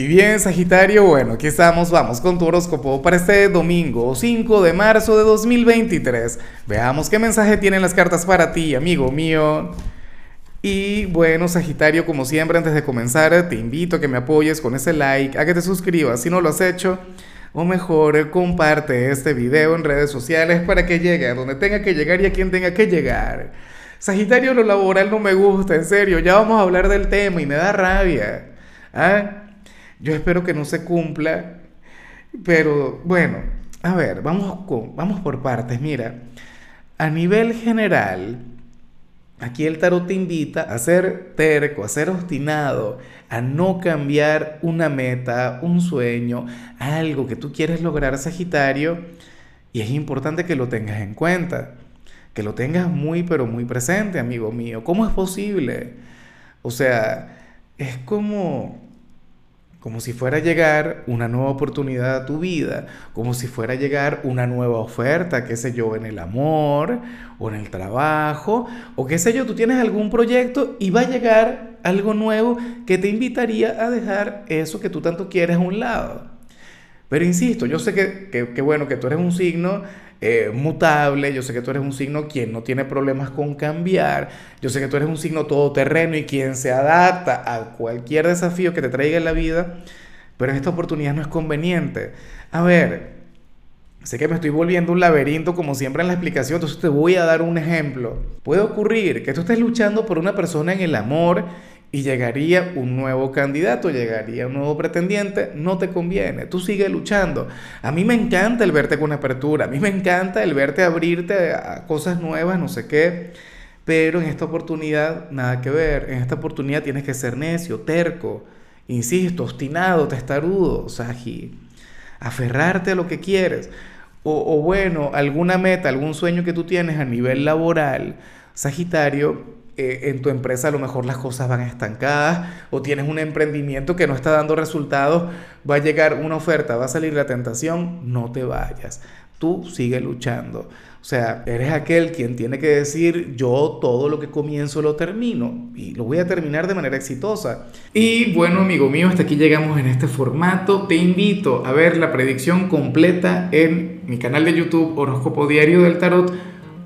Y bien, Sagitario, bueno, aquí estamos, vamos con tu horóscopo para este domingo 5 de marzo de 2023. Veamos qué mensaje tienen las cartas para ti, amigo mío. Y bueno, Sagitario, como siempre, antes de comenzar, te invito a que me apoyes con ese like, a que te suscribas si no lo has hecho, o mejor, comparte este video en redes sociales para que llegue a donde tenga que llegar y a quien tenga que llegar. Sagitario, lo laboral no me gusta, en serio, ya vamos a hablar del tema y me da rabia. ¿Ah? Yo espero que no se cumpla, pero bueno, a ver, vamos, con, vamos por partes. Mira, a nivel general, aquí el tarot te invita a ser terco, a ser obstinado, a no cambiar una meta, un sueño, algo que tú quieres lograr, Sagitario, y es importante que lo tengas en cuenta, que lo tengas muy, pero muy presente, amigo mío. ¿Cómo es posible? O sea, es como como si fuera a llegar una nueva oportunidad a tu vida, como si fuera a llegar una nueva oferta, qué sé yo, en el amor o en el trabajo, o qué sé yo, tú tienes algún proyecto y va a llegar algo nuevo que te invitaría a dejar eso que tú tanto quieres a un lado. Pero insisto, yo sé que, que, bueno, que tú eres un signo eh, mutable, yo sé que tú eres un signo quien no tiene problemas con cambiar, yo sé que tú eres un signo todoterreno y quien se adapta a cualquier desafío que te traiga en la vida, pero esta oportunidad no es conveniente. A ver, sé que me estoy volviendo un laberinto como siempre en la explicación, entonces te voy a dar un ejemplo. Puede ocurrir que tú estés luchando por una persona en el amor y llegaría un nuevo candidato, llegaría un nuevo pretendiente, no te conviene, tú sigues luchando. A mí me encanta el verte con apertura, a mí me encanta el verte abrirte a cosas nuevas, no sé qué, pero en esta oportunidad nada que ver, en esta oportunidad tienes que ser necio, terco, insisto, obstinado, testarudo, Sagi, aferrarte a lo que quieres. O, o bueno, alguna meta, algún sueño que tú tienes a nivel laboral, Sagitario, eh, en tu empresa a lo mejor las cosas van estancadas o tienes un emprendimiento que no está dando resultados, va a llegar una oferta, va a salir la tentación, no te vayas. Tú sigue luchando. O sea, eres aquel quien tiene que decir, yo todo lo que comienzo lo termino y lo voy a terminar de manera exitosa. Y bueno, amigo mío, hasta aquí llegamos en este formato. Te invito a ver la predicción completa en mi canal de YouTube Horóscopo Diario del Tarot